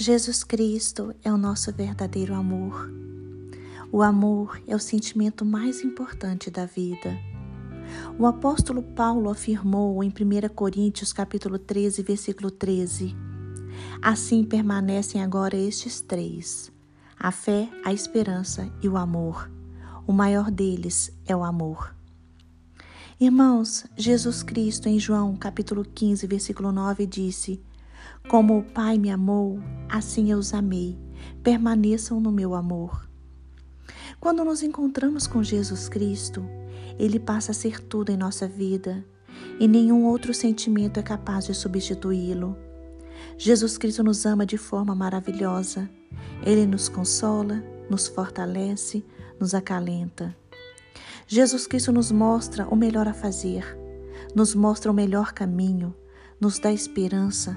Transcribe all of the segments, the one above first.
Jesus Cristo é o nosso verdadeiro amor. O amor é o sentimento mais importante da vida. O apóstolo Paulo afirmou em 1 Coríntios capítulo 13, versículo 13: Assim permanecem agora estes três: a fé, a esperança e o amor. O maior deles é o amor. Irmãos, Jesus Cristo em João capítulo 15, versículo 9 disse: Como o Pai me amou, assim eu os amei. Permaneçam no meu amor. Quando nos encontramos com Jesus Cristo, ele passa a ser tudo em nossa vida e nenhum outro sentimento é capaz de substituí-lo. Jesus Cristo nos ama de forma maravilhosa. Ele nos consola, nos fortalece, nos acalenta. Jesus Cristo nos mostra o melhor a fazer, nos mostra o melhor caminho, nos dá esperança,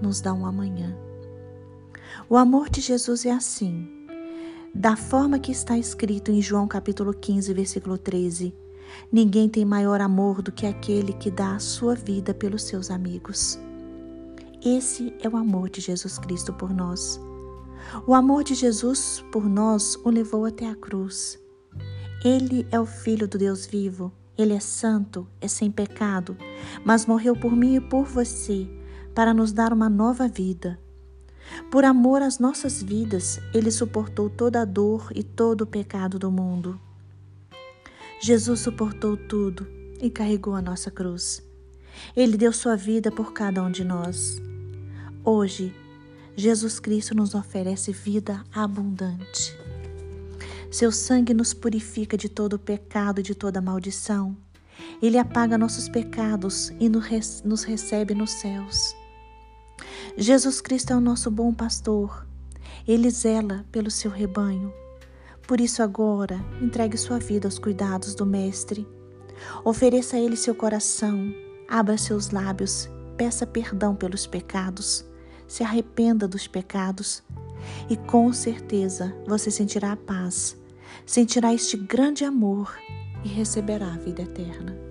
nos dá um amanhã. O amor de Jesus é assim, da forma que está escrito em João capítulo 15, versículo 13. Ninguém tem maior amor do que aquele que dá a sua vida pelos seus amigos. Esse é o amor de Jesus Cristo por nós. O amor de Jesus por nós o levou até a cruz. Ele é o Filho do Deus vivo. Ele é santo, é sem pecado, mas morreu por mim e por você para nos dar uma nova vida. Por amor às nossas vidas, ele suportou toda a dor e todo o pecado do mundo. Jesus suportou tudo e carregou a nossa cruz. Ele deu sua vida por cada um de nós. Hoje, Jesus Cristo nos oferece vida abundante. Seu sangue nos purifica de todo o pecado e de toda maldição. Ele apaga nossos pecados e nos recebe nos céus. Jesus Cristo é o nosso bom pastor. Ele zela pelo seu rebanho. Por isso, agora, entregue sua vida aos cuidados do Mestre. Ofereça a Ele seu coração, abra seus lábios, peça perdão pelos pecados, se arrependa dos pecados e com certeza você sentirá a paz, sentirá este grande amor e receberá a vida eterna.